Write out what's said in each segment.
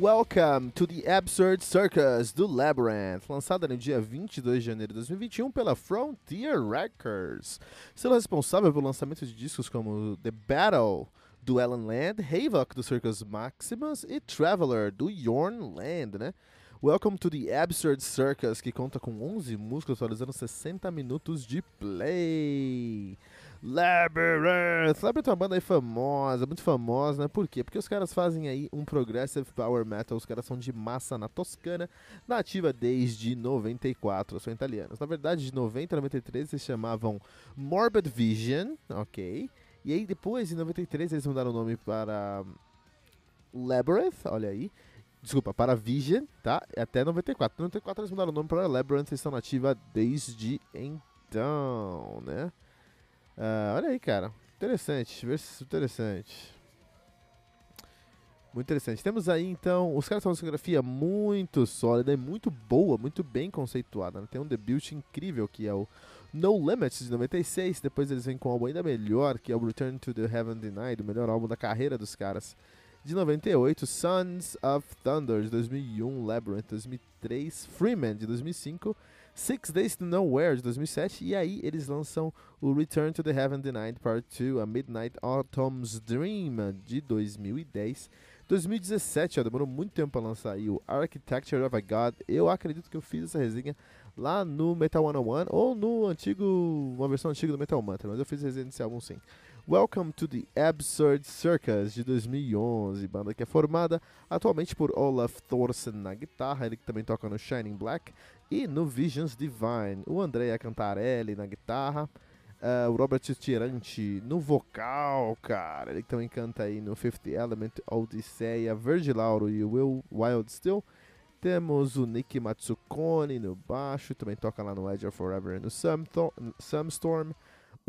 Welcome to the Absurd Circus do Labyrinth, lançada no dia 22 de janeiro de 2021 pela Frontier Records. Sendo responsável pelo lançamento de discos como The Battle do Ellen Land, Havoc do Circus Maximus e Traveler do Yorn Land, né? Welcome to the Absurd Circus, que conta com 11 músicas atualizando 60 minutos de play. Labyrinth. Labyrinth é uma banda aí famosa, muito famosa, né? Por quê? Porque os caras fazem aí um progressive power metal, os caras são de massa na Toscana, nativa desde 94, são italianos. Na verdade, de 90 a 93 eles chamavam Morbid Vision, ok? E aí depois, em 93, eles mudaram o nome para Labyrinth, olha aí. Desculpa, para Vision, tá? Até 94. Em 94 eles mudaram o nome para Labyrinth, eles estão nativa desde então, né? Uh, olha aí, cara. Interessante. Interessante. Muito interessante. Temos aí, então, os caras têm uma discografia muito sólida e muito boa, muito bem conceituada. Né? Tem um debut incrível que é o No Limits de 96. Depois eles vêm com um álbum ainda melhor, que é o Return to the Heaven Denied, o melhor álbum da carreira dos caras. De 98, Sons of Thunder de 2001, Labyrinth de 2003, Freeman de 2005 Six Days to Nowhere, de 2007, e aí eles lançam o Return to the Heaven Denied Part 2, a Midnight Autumn's Dream, de 2010. 2017, ó, demorou muito tempo para lançar aí o Architecture of a God. Eu acredito que eu fiz essa resenha lá no Metal 101 ou no antigo, uma versão antiga do Metal Mantra, mas eu fiz resenha desse álbum sim. Welcome to the Absurd Circus de 2011, banda que é formada atualmente por Olaf Thorsen na guitarra, ele que também toca no Shining Black, e no Visions Divine, o Andrea Cantarelli na guitarra, uh, o Robert Tirante no vocal, cara, ele que também canta aí no Fifth Element, Odisseia, Virgil Lauro e Will Wild Still. Temos o Nick Matsukone no baixo, também toca lá no Edge of Forever e no Sumstorm.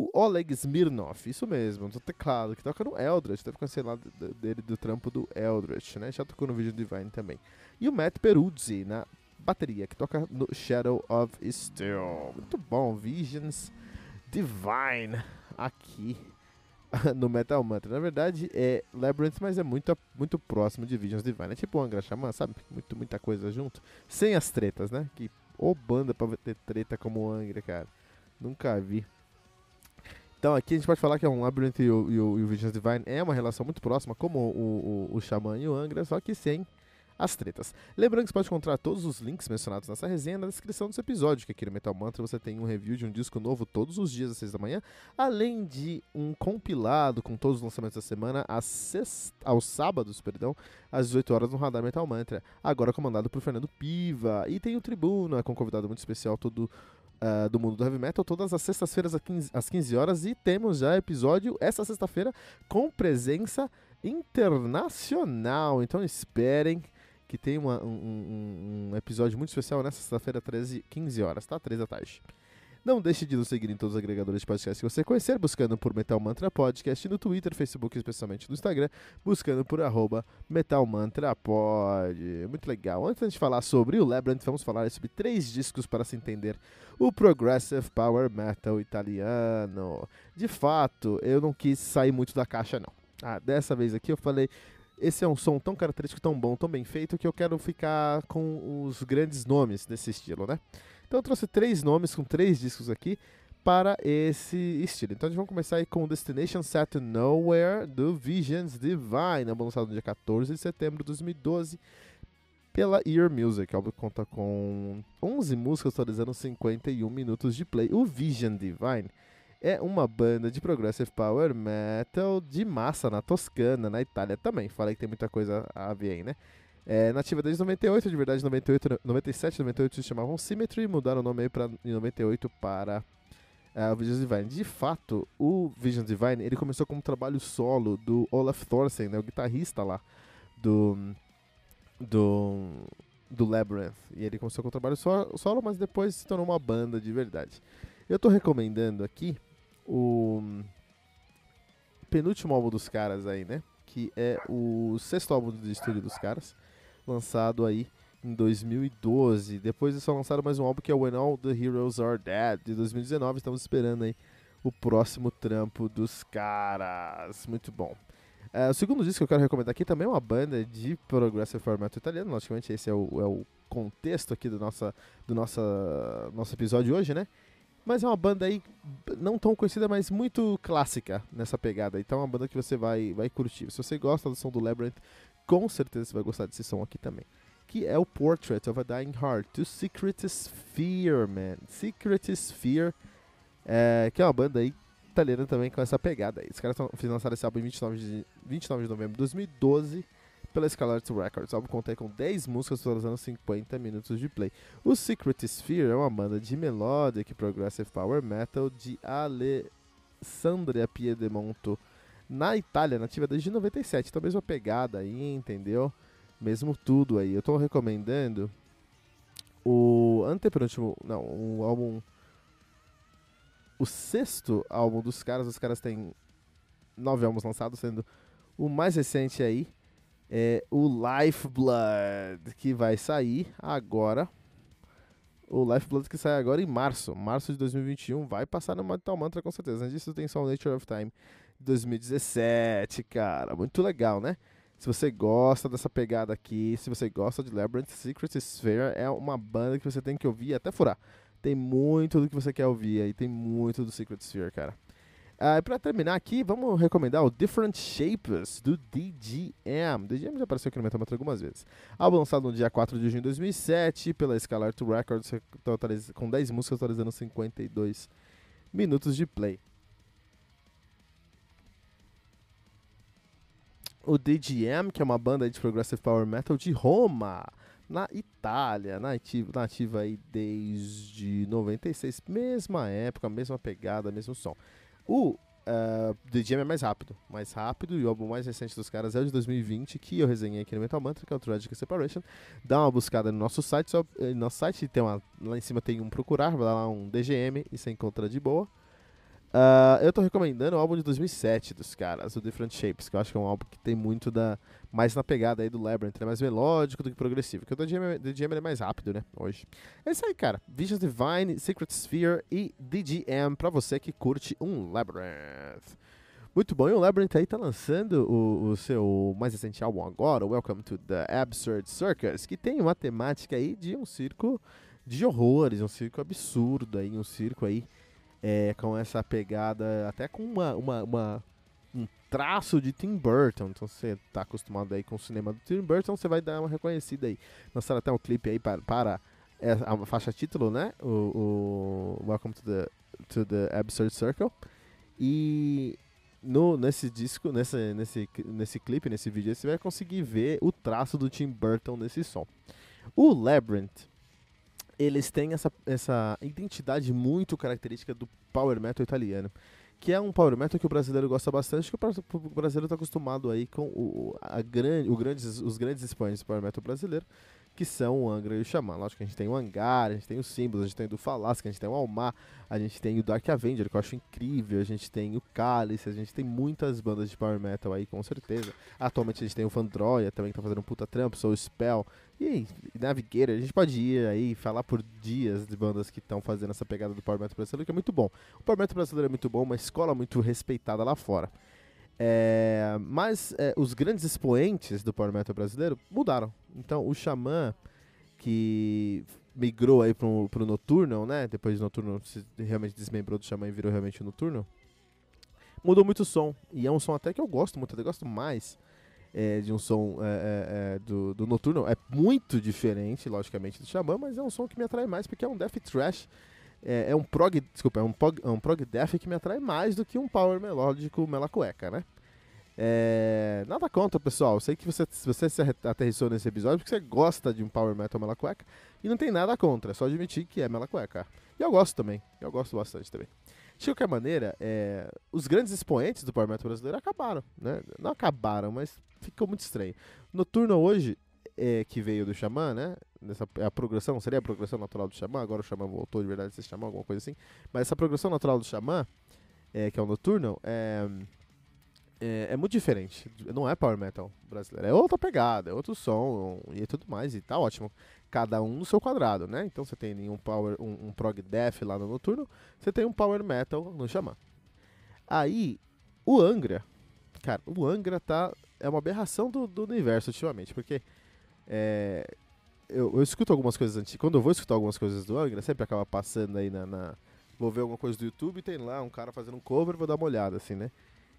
O Oleg Smirnov, isso mesmo, do teclado, que toca no Eldritch, deve conhecer lá dele do trampo do Eldritch, né? Já tocou no vídeo Divine também. E o Matt Peruzzi na bateria, que toca no Shadow of Steel. Muito bom, Visions Divine aqui no Metal Mantra. Na verdade é Labyrinth, mas é muito, muito próximo de Visions Divine. É tipo o Angra Xamã, sabe? Muito, muita coisa junto. Sem as tretas, né? Que ou banda pra ter treta como o Angra, cara. Nunca vi. Então aqui a gente pode falar que é um Labyrinth e o, e o, e o Visions Divine é uma relação muito próxima, como o, o, o Xamã e o Angra, só que sem as tretas. Lembrando que você pode encontrar todos os links mencionados nessa resenha na descrição desse episódio, que aqui no Metal Mantra você tem um review de um disco novo todos os dias às 6 da manhã, além de um compilado com todos os lançamentos da semana às sexta, aos sábados, perdão, às 18 horas no Radar Metal Mantra, agora comandado por Fernando Piva. E tem o Tribuna com um convidado muito especial todo Uh, do mundo do heavy metal todas as sextas-feiras às 15 horas e temos já episódio essa sexta-feira com presença internacional. Então esperem que tem uma, um, um, episódio muito especial nessa sexta-feira, 13 15 horas, tá? 3 da tarde. Não deixe de nos seguir em todos os agregadores de podcast que você conhecer, buscando por Metal Mantra Podcast no Twitter, Facebook, especialmente no Instagram, buscando por arroba Metal Mantra Pod. Muito legal. Antes de falar sobre o Labyrinth, vamos falar sobre três discos para se entender o Progressive Power Metal italiano. De fato, eu não quis sair muito da caixa, não. Ah, dessa vez aqui eu falei, esse é um som tão característico, tão bom, tão bem feito, que eu quero ficar com os grandes nomes desse estilo, né? Então eu trouxe três nomes com três discos aqui para esse estilo. Então a gente vai começar aí com Destination Set Nowhere do Visions Divine, lançado no dia 14 de setembro de 2012 pela Ear Music. O conta com 11 músicas totalizando 51 minutos de play. O Vision Divine é uma banda de progressive power metal de massa na Toscana, na Itália também. Falei que tem muita coisa a ver aí, né? É, nativa desde 98, de verdade 98, 97, 98 se chamavam Symmetry, mudaram o nome aí pra, em 98 para uh, o Vision Divine. De fato, o Vision Divine ele começou como trabalho solo do Olaf Thorsen, né, o guitarrista lá do, do do Labyrinth. E ele começou com o trabalho solo, mas depois se tornou uma banda de verdade. Eu tô recomendando aqui o penúltimo álbum dos caras aí, né? Que é o sexto álbum de estúdio dos caras, lançado aí em 2012. Depois eles só lançaram mais um álbum que é When All the Heroes Are Dead, de 2019. Estamos esperando aí o próximo trampo dos caras. Muito bom. Uh, o segundo disco que eu quero recomendar aqui também é uma banda de progressive formato italiano. Logicamente, esse é o, é o contexto aqui do, nossa, do nossa, nosso episódio hoje, né? Mas é uma banda aí não tão conhecida, mas muito clássica nessa pegada. Então é uma banda que você vai, vai curtir. Se você gosta do som do Labyrinth, com certeza você vai gostar desse som aqui também. Que é o Portrait of a Dying Heart, do Secret Sphere, man. Secret Sphere, é, que é uma banda aí italiana também com essa pegada aí. Os caras lançaram esse álbum em 29 de, 29 de novembro de 2012 pela Scarlet Records. O álbum conta com 10 músicas totalizando 50 minutos de play. O Secret Sphere é uma banda de melodic progressive power metal de Alessandria Piedemonto na Itália, nativa desde 97. Então, mesma pegada aí, entendeu? Mesmo tudo aí. Eu tô recomendando o antepenúltimo, não, o álbum o sexto álbum dos caras. Os caras têm nove álbuns lançados, sendo o mais recente aí é o Lifeblood, que vai sair agora. O Lifeblood que sai agora em março, março de 2021, vai passar no Metal Mantra com certeza. Antes disso tem só o Nature of Time 2017, cara. Muito legal, né? Se você gosta dessa pegada aqui, se você gosta de Labyrinth, Secret Sphere é uma banda que você tem que ouvir até furar. Tem muito do que você quer ouvir aí, tem muito do Secret Sphere, cara. Ah, para terminar aqui, vamos recomendar o Different Shapes do DGM. DGM já apareceu aqui no Metal algumas vezes. Álbum lançado no dia 4 de junho de 2007 pela Scalar to Records, com 10 músicas atualizando 52 minutos de play. O DGM, que é uma banda de progressive power metal de Roma, na Itália, nativa, nativa aí desde 96, mesma época, mesma pegada, mesmo som. O uh, Jam é mais rápido, mais rápido, e o álbum mais recente dos caras é o de 2020, que eu resenhei aqui no Metal Mantra, que é o Tragic Separation. Dá uma buscada no nosso site, só, no nosso site tem uma, lá em cima tem um procurar, vai lá um DGM e você encontra de boa. Uh, eu tô recomendando o álbum de 2007 dos caras, o Different Shapes, que eu acho que é um álbum que tem muito da. mais na pegada aí do Labyrinth. É mais melódico do que progressivo. Porque o DGM, DGM é mais rápido, né? Hoje. É isso aí, cara. Visions Divine, Secret Sphere e DGM pra você que curte um Labyrinth. Muito bom, e o Labyrinth aí tá lançando o, o seu mais recente álbum agora, Welcome to the Absurd Circus, que tem uma temática aí de um circo de horrores, um circo absurdo aí, um circo aí é, com essa pegada, até com uma, uma, uma, um traço de Tim Burton. Então você está acostumado aí com o cinema do Tim Burton, você vai dar uma reconhecida aí. Lançaram até um clipe aí para, para a faixa título, né? O, o Welcome to the, to the Absurd Circle. E no, nesse disco, nesse, nesse, nesse clipe, nesse vídeo, você vai conseguir ver o traço do Tim Burton nesse som. O Labyrinth eles têm essa, essa identidade muito característica do power metal italiano. Que é um power metal que o brasileiro gosta bastante, que o brasileiro está acostumado aí com o, a grande, o grandes, os grandes expoentes do power metal brasileiro, que são o Angra e o Xamã. Lógico que a gente tem o Hangar, a gente tem o Símbolos, a gente tem o do Falasca, a gente tem o Almar, a gente tem o Dark Avenger, que eu acho incrível, a gente tem o Cálice, a gente tem muitas bandas de power metal aí, com certeza. Atualmente a gente tem o Fandroia também, que tá fazendo um puta trampo, Soul Spell, e Navigator, a gente pode ir aí falar por dias de bandas que estão fazendo essa pegada do Power Metal brasileiro, que é muito bom. O Power Metal brasileiro é muito bom, uma escola muito respeitada lá fora. É, mas é, os grandes expoentes do Power Metal brasileiro mudaram. Então o Xamã, que migrou aí pro, pro Noturno, né? Depois de Noturno se realmente desmembrou do Xamã e virou realmente o Noturno. Mudou muito o som. E é um som até que eu gosto muito, eu gosto mais é, de um som é, é, é, do, do Noturno. É muito diferente, logicamente, do Xamã, mas é um som que me atrai mais porque é um death trash é, é, um prog, desculpa, é um prog, é um prog death que me atrai mais do que um power melódico mela cueca, né? É, nada contra, pessoal. Eu sei que você, você se aterrissou nesse episódio porque você gosta de um power metal mela cueca e não tem nada contra, é só admitir que é mela cueca. E eu gosto também, eu gosto bastante também. De qualquer maneira, é, os grandes expoentes do power metal brasileiro acabaram, né? Não acabaram, mas ficou muito estranho. Noturno hoje é, que veio do Xamã, né? Nessa, a progressão, seria a progressão natural do Xamã, agora o Xamã voltou de verdade a ser Xamã, alguma coisa assim. Mas essa progressão natural do Xamã, é, que é o Nocturnal, é, é, é, muito diferente. Não é power metal brasileiro. É outra pegada, é outro som e tudo mais. E tá ótimo. Cada um no seu quadrado, né? Então você tem um, power, um, um prog death lá no Noturno, você tem um power metal no Xamã. Aí, o Angra, cara, o Angra tá. É uma aberração do, do universo ultimamente, porque é, eu, eu, escuto algumas coisas antigas. Quando eu vou escutar algumas coisas do Angra, sempre acaba passando aí na, na. Vou ver alguma coisa do YouTube tem lá um cara fazendo um cover, vou dar uma olhada, assim, né?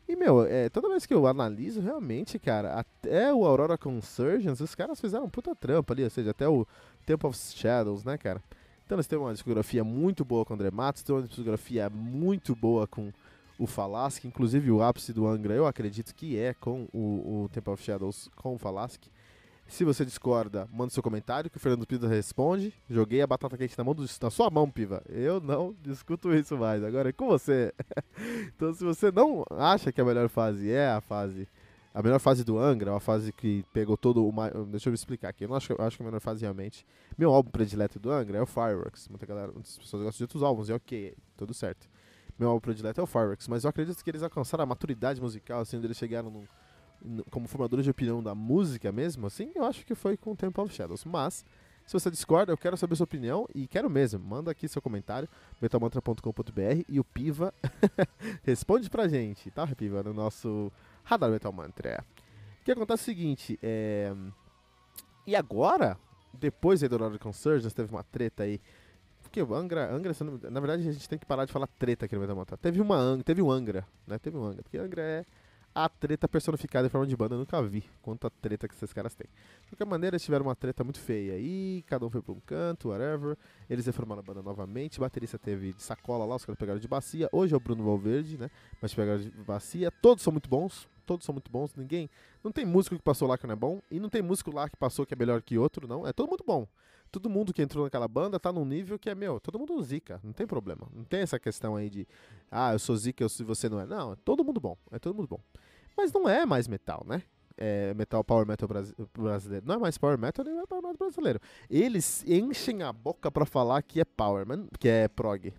E, meu, é, toda vez que eu analiso, realmente, cara, até o Aurora Consurgence, os caras fizeram um puta trampa ali, ou seja, até o Temple of Shadows, né, cara? Então eles têm uma discografia muito boa com o André Matos, tem uma discografia muito boa com o Falasque, inclusive o ápice do Angra, eu acredito que é com o, o Temple of Shadows com o Falasque. Se você discorda, manda seu comentário que o Fernando Piva responde. Joguei a batata quente na, mão do, na sua mão, Piva. Eu não discuto isso mais. Agora é com você. então, se você não acha que a melhor fase é a fase. A melhor fase do Angra, a fase que pegou todo o. Deixa eu me explicar aqui. Eu não acho, eu acho que a melhor fase realmente. Meu álbum predileto do Angra é o Fireworks. Muita galera, muitas pessoas gostam de outros álbuns, e ok, tudo certo. Meu álbum predileto é o Fireworks, mas eu acredito que eles alcançaram a maturidade musical, assim, onde eles chegaram num como formadores de opinião da música mesmo, assim, eu acho que foi com o Temple of Shadows. Mas, se você discorda, eu quero saber sua opinião e quero mesmo. Manda aqui seu comentário, metalmantra.com.br e o Piva responde pra gente, tá, Piva? No nosso Radar Metal Mantra. O que acontece é o seguinte, é... E agora, depois da Eldorado Consurgence, teve uma treta aí porque o Angra, Angra, na verdade a gente tem que parar de falar treta aqui no Metal Mantra. Teve uma teve um Angra, né? Teve um Angra, porque Angra é a treta personificada em forma de banda, eu nunca vi quanta treta que esses caras têm. De qualquer maneira, eles tiveram uma treta muito feia aí, cada um foi pra um canto, whatever. Eles reformaram a banda novamente, baterista teve de sacola lá, os caras pegaram de bacia. Hoje é o Bruno Valverde, né? Mas pegaram de bacia. Todos são muito bons, todos são muito bons. Ninguém. Não tem músico que passou lá que não é bom, e não tem músico lá que passou que é melhor que outro, não. É todo mundo bom. Todo mundo que entrou naquela banda tá num nível que é, meu, todo mundo zica, não tem problema. Não tem essa questão aí de, ah, eu sou zica, se você não é. Não, é todo mundo bom, é todo mundo bom. Mas não é mais metal, né? É metal, power metal brasileiro. Não é mais power metal nem é power metal brasileiro. Eles enchem a boca para falar que é power, que é prog.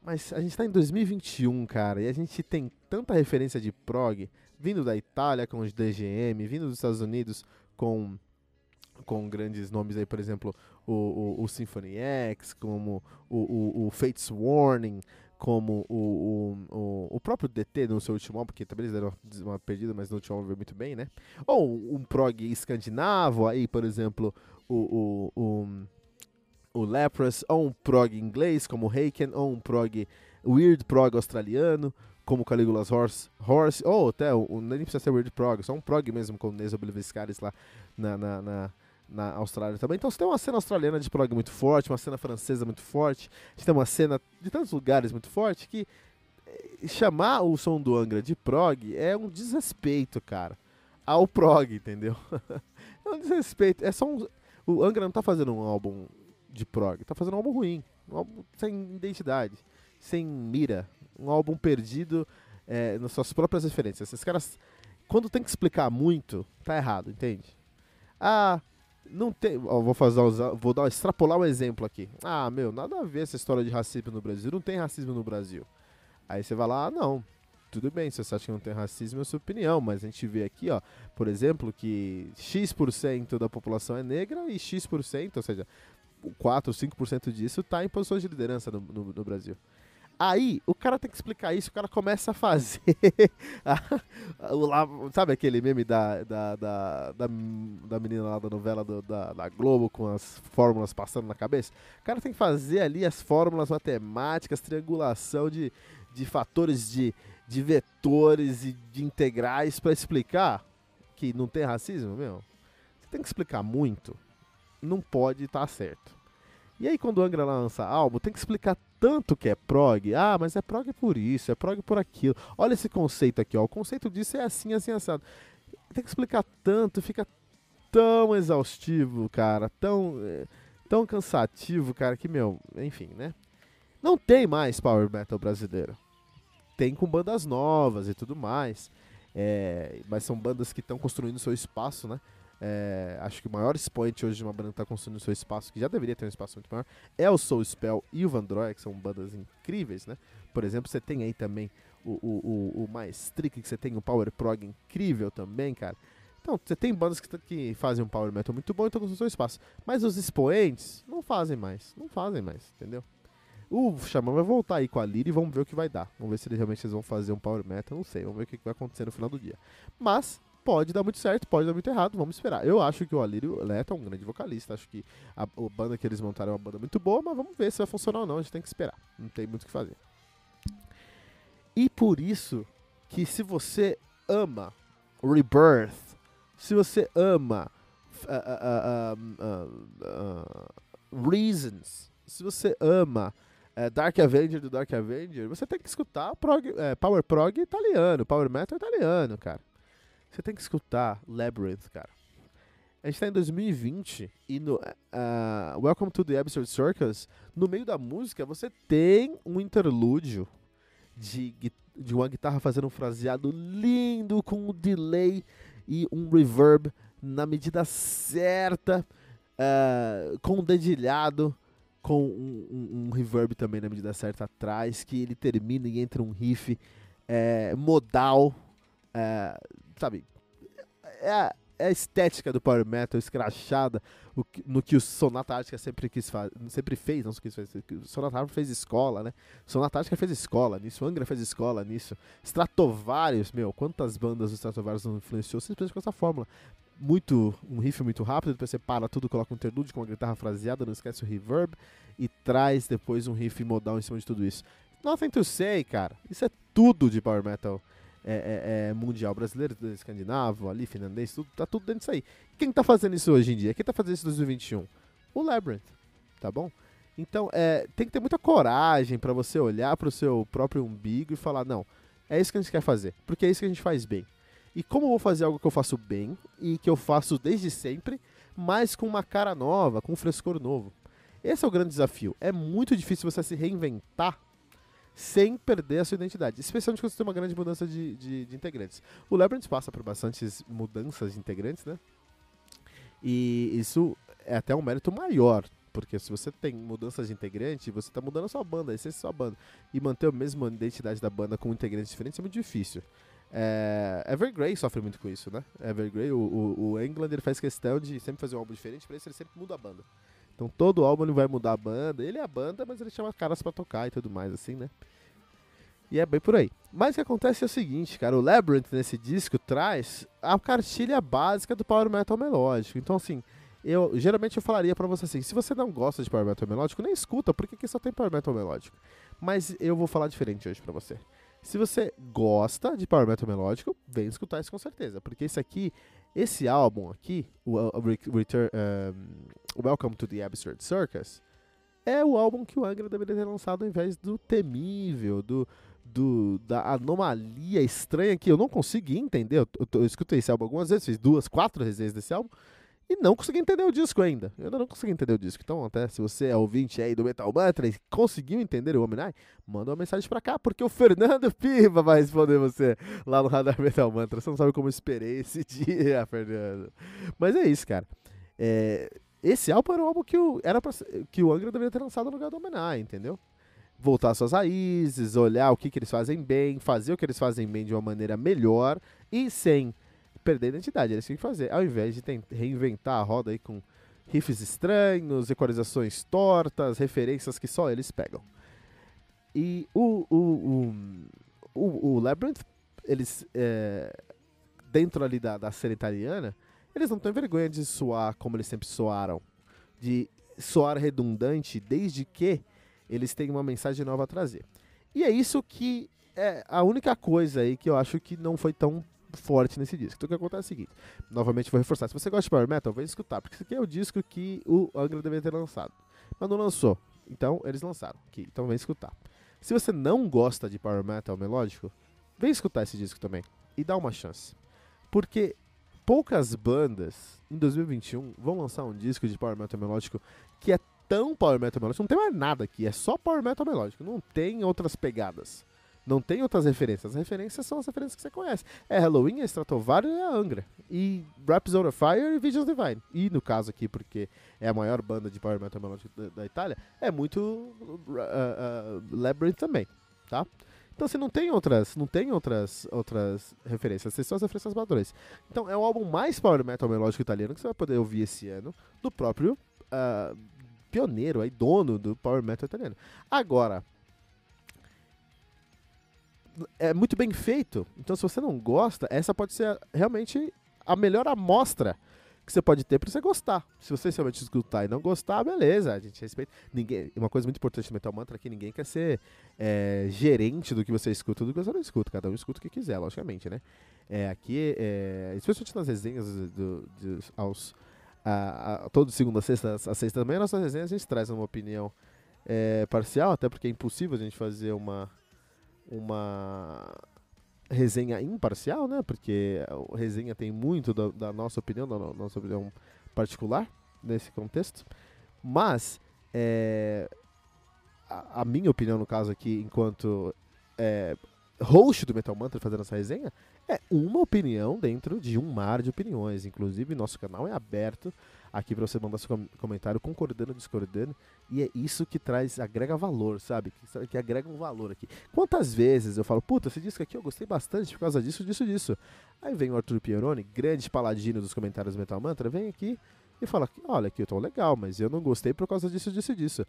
Mas a gente tá em 2021, cara, e a gente tem tanta referência de prog, vindo da Itália com os DGM, vindo dos Estados Unidos com com grandes nomes aí, por exemplo, o, o, o Symphony X, como o, o, o Fates Warning, como o, o, o, próprio DT no seu último álbum, porque também eles deram uma perdida, mas no último álbum veio muito bem, né? Ou um prog escandinavo, aí, por exemplo, o, o, o, o ou um prog inglês, como Haken, ou um prog weird prog australiano, como Caligula's Horse, Horse ou até, o, nem precisa ser weird prog, só um prog mesmo, com o Obliviscaris lá na, na, na na Austrália também. Então você tem uma cena australiana de prog muito forte, uma cena francesa muito forte, gente tem uma cena de tantos lugares muito forte que eh, chamar o som do Angra de prog é um desrespeito, cara, ao prog, entendeu? é um desrespeito. É só um, o Angra não tá fazendo um álbum de prog, tá fazendo um álbum ruim, um álbum sem identidade, sem mira, um álbum perdido é, nas suas próprias referências. Esses caras, quando tem que explicar muito, tá errado, entende? Ah, não tem. Ó, vou fazer vou dar extrapolar um exemplo aqui. Ah, meu, nada a ver essa história de racismo no Brasil. Não tem racismo no Brasil. Aí você vai lá, ah, não. Tudo bem, se você acha que não tem racismo, é sua opinião, mas a gente vê aqui, ó, por exemplo, que X% da população é negra e X%, ou seja, 4, 5% disso está em posições de liderança no, no, no Brasil. Aí, o cara tem que explicar isso, o cara começa a fazer. sabe aquele meme da, da, da, da, da menina lá da novela do, da, da Globo com as fórmulas passando na cabeça? O cara tem que fazer ali as fórmulas matemáticas, triangulação de, de fatores de, de vetores e de integrais para explicar que não tem racismo, meu. Você tem que explicar muito. Não pode estar tá certo. E aí quando o Angra lança álbum, tem que explicar tanto que é prog. Ah, mas é prog por isso, é prog por aquilo. Olha esse conceito aqui, ó. O conceito disso é assim, assim, assado. Tem que explicar tanto, fica tão exaustivo, cara, tão, é, tão cansativo, cara, que, meu, enfim, né? Não tem mais power metal brasileiro. Tem com bandas novas e tudo mais. É, mas são bandas que estão construindo seu espaço, né? É, acho que o maior expoente hoje de uma banda que está construindo seu espaço, que já deveria ter um espaço muito maior, é o Soul Spell e o Vandroid, que são bandas incríveis, né? Por exemplo, você tem aí também o, o, o, o Maestric, que você tem o Power Prog incrível também, cara. Então, você tem bandas que, que fazem um Power Metal muito bom e estão com seu espaço. Mas os expoentes não fazem mais, não fazem mais, entendeu? O Xamã vai voltar aí com a Lira e vamos ver o que vai dar. Vamos ver se eles realmente vão fazer um Power Metal, não sei. Vamos ver o que vai acontecer no final do dia. Mas pode dar muito certo, pode dar muito errado, vamos esperar. Eu acho que o Alírio Leto é um grande vocalista, acho que a, a, banda que eles montaram é uma banda muito boa, mas vamos ver se vai funcionar ou não, a gente tem que esperar. Não tem muito o que fazer. E por isso que se você ama Rebirth, se você ama uh, uh, uh, Reasons, se você ama é, Dark Avenger do Dark Avenger, você tem que escutar prog, é, Power Prog italiano, Power Metal italiano, cara. Você tem que escutar Labyrinth, cara. A gente tá em 2020 e no uh, Welcome to the Absurd Circus, no meio da música, você tem um interlúdio de, de uma guitarra fazendo um fraseado lindo com um delay e um reverb na medida certa, uh, com um dedilhado com um, um, um, reverb também na medida certa atrás, que ele termina e entra um riff é, modal, é, sabe? É, é, a estética do power metal escrachada o, no que o Sonata Ártica sempre quis fazer, sempre fez, não fazer, o Sonata Ártica fez escola, né? Sonata Ártica fez escola nisso, Angra fez escola nisso, Stratovarius, meu, quantas bandas o Stratovarius não influenciou simplesmente com essa fórmula muito um riff muito rápido, depois você para tudo, coloca um interlude com uma guitarra fraseada, não esquece o reverb e traz depois um riff modal em cima de tudo isso. Nothing to say, cara. Isso é tudo de power metal é, é, é mundial brasileiro, escandinavo, ali, finlandês, tudo, tá tudo dentro disso aí. Quem tá fazendo isso hoje em dia? Quem tá fazendo isso em 2021? O Labyrinth, tá bom? Então, é, tem que ter muita coragem para você olhar para o seu próprio umbigo e falar: não, é isso que a gente quer fazer, porque é isso que a gente faz bem. E como eu vou fazer algo que eu faço bem e que eu faço desde sempre, mas com uma cara nova, com um frescor novo? Esse é o grande desafio. É muito difícil você se reinventar sem perder a sua identidade, especialmente quando você tem uma grande mudança de, de, de integrantes. O Labyrinth passa por bastantes mudanças de integrantes, né? E isso é até um mérito maior, porque se você tem mudanças de integrante, você está mudando a sua banda, a essência da sua banda. E manter a mesma identidade da banda com integrantes diferentes é muito difícil. É, Evergrey sofre muito com isso, né? Evergrey, o, o, o England ele faz questão de sempre fazer um álbum diferente, para isso ele sempre muda a banda. Então todo álbum ele vai mudar a banda, ele é a banda, mas ele chama caras para tocar e tudo mais, assim, né? E é bem por aí. Mas o que acontece é o seguinte, cara, o Labyrinth nesse disco traz a cartilha básica do Power Metal melódico. Então, assim, eu geralmente eu falaria para você assim, se você não gosta de Power Metal melódico, nem escuta, porque aqui só tem Power Metal melódico. Mas eu vou falar diferente hoje para você. Se você gosta de power metal melódico, vem escutar isso com certeza, porque esse aqui, esse álbum aqui, o, o Return, um, Welcome to the Absurd Circus, é o álbum que o Angra deveria ter lançado ao invés do temível, do, do da anomalia estranha que eu não consegui entender. Eu, eu, eu escutei esse álbum algumas vezes, fiz duas, quatro resenhas desse álbum e não consegui entender o disco ainda. Eu ainda não consegui entender o disco. Então, até se você é ouvinte aí do Metal Mantra e conseguiu entender o Omni, manda uma mensagem pra cá, porque o Fernando Piva vai responder você lá no Radar Metal Mantra. Você não sabe como eu esperei esse dia, Fernando. Mas é isso, cara. É, esse álbum era um álbum que o, era pra, que o Angra deveria ter lançado no lugar do Omni, entendeu? Voltar às suas raízes, olhar o que, que eles fazem bem, fazer o que eles fazem bem de uma maneira melhor e sem perder a identidade. Eles têm que fazer, ao invés de reinventar a roda aí com riffs estranhos, equalizações tortas, referências que só eles pegam. E o, o, o, o, o Labyrinth, eles, é, dentro ali da, da cena italiana, eles não têm vergonha de soar como eles sempre soaram, de soar redundante, desde que eles têm uma mensagem nova a trazer. E é isso que é a única coisa aí que eu acho que não foi tão forte nesse disco. Então o que acontece é o seguinte, novamente vou reforçar, se você gosta de Power Metal, vem escutar, porque esse aqui é o disco que o Angra deveria ter lançado, mas não lançou. Então eles lançaram aqui, então vem escutar. Se você não gosta de Power Metal melódico, vem escutar esse disco também e dá uma chance. Porque poucas bandas em 2021 vão lançar um disco de Power Metal melódico que é tão Power Metal melódico, não tem mais nada aqui, é só Power Metal melódico, não tem outras pegadas Não tem outras referências. As referências são as referências que você conhece. É Halloween, é Stratovarius e é Angra. E Rhapsody of Fire e Visions Divine. E no caso aqui, porque é a maior banda de power metal melódico da, da Itália, é muito uh, uh, Labyrinth também, tá? Então você assim, não tem outras, não tem outras, outras referências, tem só as referências padrões. Então é o álbum mais power metal melódico italiano que você vai poder ouvir esse ano, do próprio uh, pioneiro, aí, dono do power metal italiano. Agora, é muito bem feito. Então, se você não gosta, essa pode ser realmente a melhor amostra que você pode ter para você gostar. Se você realmente escutar e não gostar, beleza, a gente respeita. Ninguém, uma coisa muito importante do Metal Mantra é que ninguém quer ser é, gerente do que você escuta do que você não escuta. Cada um escuta o que quiser, logicamente, né? É, aqui, é, especialmente nas resenhas do, do, aos, a, a, todo segunda, sexta, a sexta também, nossas resenhas a gente traz uma opinião é, parcial, até porque é impossível a gente fazer uma uma resenha imparcial, né? Porque a resenha tem muito da, da nossa opinião, da nossa opinião particular nesse contexto. Mas é, a, a, minha opinião, no caso aqui, enquanto é, host do Metal Mantra fazendo essa resenha, é uma opinião dentro de um mar de opiniões. Inclusive, nosso canal é aberto aqui para você mandar seu comentário concordando ou discordando. E é isso que traz, agrega valor, sabe? Que, que agrega um valor aqui. Quantas vezes eu falo, puta, esse disco aqui eu gostei bastante por causa disso, disso, disso. Aí vem o Arthur Pieroni, grande paladino dos comentários do Metal Mantra, vem aqui e fala, olha, aqui eu tô legal, mas eu não gostei por causa disso, disso, disso.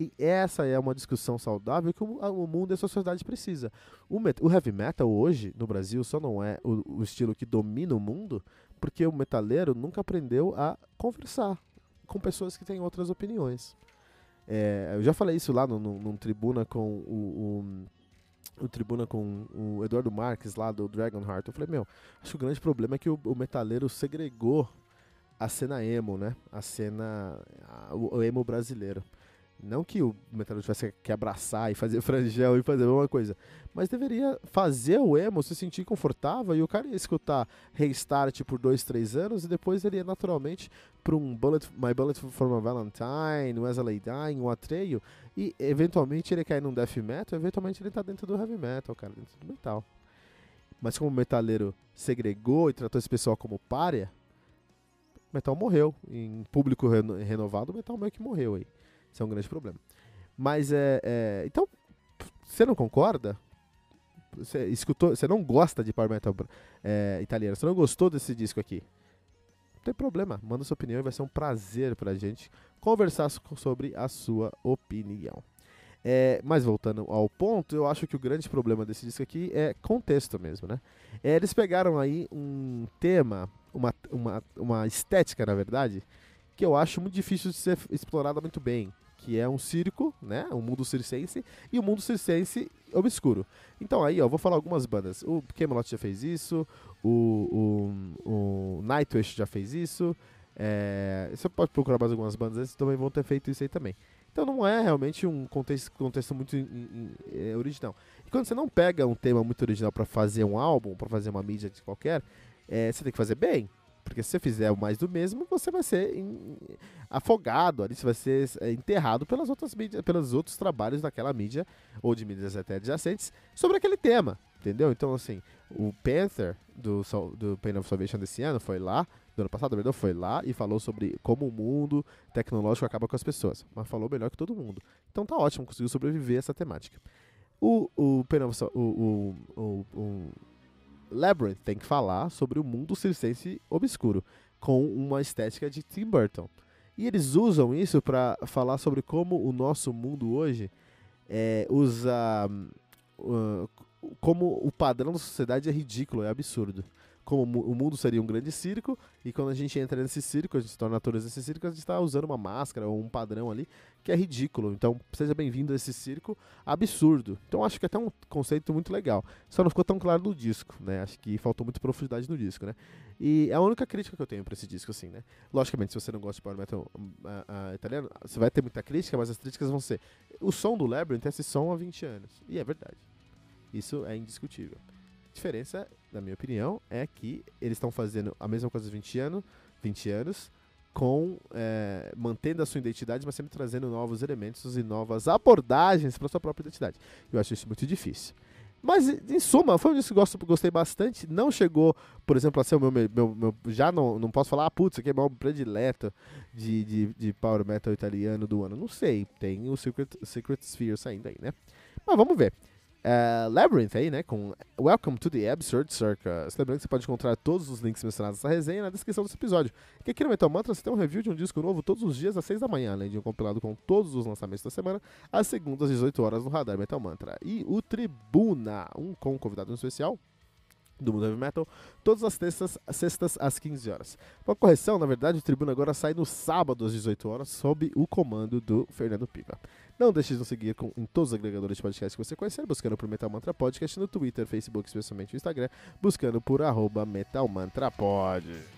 E essa é uma discussão saudável que o, mundo e a sociedade precisa. O, o, heavy metal hoje, no Brasil, só não é o, o estilo que domina o mundo porque o metaleiro nunca aprendeu a conversar com pessoas que têm outras opiniões. É, eu já falei isso lá no, no, no tribuna com o, o, o, tribuna com o Eduardo Marques lá do Dragonheart. Eu falei, meu, acho que o grande problema é que o, o metaleiro segregou a cena emo, né? A cena, a, o emo brasileiro. Não que o metal tivesse que abraçar e fazer franjão e fazer a mesma coisa. Mas deveria fazer o emo se sentir confortável e o cara ia escutar Restart por dois, três anos e depois ele ia naturalmente para um Bullet, My Bullet for My Valentine, um As I Lay Dying, um Atreio e eventualmente ele cai num death metal, eventualmente ele tá dentro do heavy metal, cara, dentro do metal. Mas como o metaleiro segregou e tratou esse pessoal como párea, o metal morreu. Em público renovado, o metal meio que morreu aí. Isso é um grande problema. Mas é, é. então, você não concorda? Você escutou. Você não gosta de power metal é, italiano? Você não gostou desse disco aqui? Não tem problema. Manda sua opinião e vai ser um prazer pra gente conversar sobre a sua opinião. É, mas voltando ao ponto, eu acho que o grande problema desse disco aqui é contexto mesmo, né? É, eles pegaram aí um tema, uma, uma, uma estética, na verdade, que eu acho muito difícil de ser explorada muito bem, que é um circo, né, um mundo circense e um mundo circense obscuro. Então aí, ó, vou falar algumas bandas. O Camelot já fez isso, o, o, o Nightwish já fez isso. É, você pode procurar mais algumas bandas, eles também vão ter feito isso aí também. Então não é realmente um contexto, contexto muito in, in, in, é, original. E quando você não pega um tema muito original para fazer um álbum, para fazer uma mídia qualquer, é, você tem que fazer bem. Porque se você fizer mais do mesmo, você vai ser em, afogado ali, você vai ser é, enterrado pelas outras mídias, pelos outros trabalhos daquela mídia, ou de mídias até adjacentes, sobre aquele tema. Entendeu? Então, assim, o Panther do, do Pain of Salvation desse ano foi lá, do ano passado, verdade, foi lá e falou sobre como o mundo tecnológico acaba com as pessoas. Mas falou melhor que todo mundo. Então tá ótimo, conseguiu sobreviver a essa temática. O, o, o, o, o Labyrinth tem que falar sobre o mundo circense obscuro, com uma estética de Tim Burton. E eles usam isso para falar sobre como o nosso mundo hoje é, usa. Uh, como o padrão da sociedade é ridículo, é absurdo como o mundo seria um grande circo, e quando a gente entra nesse circo, a gente se torna atores desse circo, a gente está usando uma máscara ou um padrão ali que é ridículo. Então, seja bem-vindo a esse circo absurdo. Então, acho que é até um conceito muito legal. Só não ficou tão claro no disco, né? Acho que faltou muito profundidade no disco, né? E é a única crítica que eu tenho para esse disco, assim, né? Logicamente, se você não gosta de power metal uh, uh, italiano, você vai ter muita crítica, mas as críticas vão ser: o som do Labyrinth é esse som há 20 anos. E é verdade. Isso é indiscutível diferença, na minha opinião, é que eles estão fazendo a mesma coisa há 20 anos, 20 anos com é, mantendo a sua identidade, mas sempre trazendo novos elementos e novas abordagens para sua própria identidade. Eu acho isso muito difícil. Mas, em suma, foi um disco que eu gostei bastante. Não chegou, por exemplo, a ser o meu. meu, meu já não, não posso falar, ah, putz, aqui é meu predileto de, de, de power metal italiano do ano. Não sei. Tem o Secret, Secret Sphere saindo aí, né? Mas vamos ver. Uh, Labyrinth aí, né, com Welcome to the Absurd Circus. Lembrando que você pode encontrar todos os links mencionados nessa resenha na descrição desse episódio. E aqui no Metal Mantra você tem um review de um disco novo todos os dias às 6 da manhã, além de um compilado com todos os lançamentos da semana, às segundas às 18 horas no Radar Metal Mantra. E o Tribuna, um com um convidado especial, do Mundo Heavy Metal, todas as sextas, sextas às 15 horas. Uma correção, na verdade, o Tribuna agora sai no sábado às 18 horas, sob o comando do Fernando Piva. Não deixe de nos seguir com, em todos os agregadores de podcast que você conhecer, buscando por Metal Mantra Podcast no Twitter, Facebook, especialmente no Instagram, buscando por arroba Metal Mantra Pod.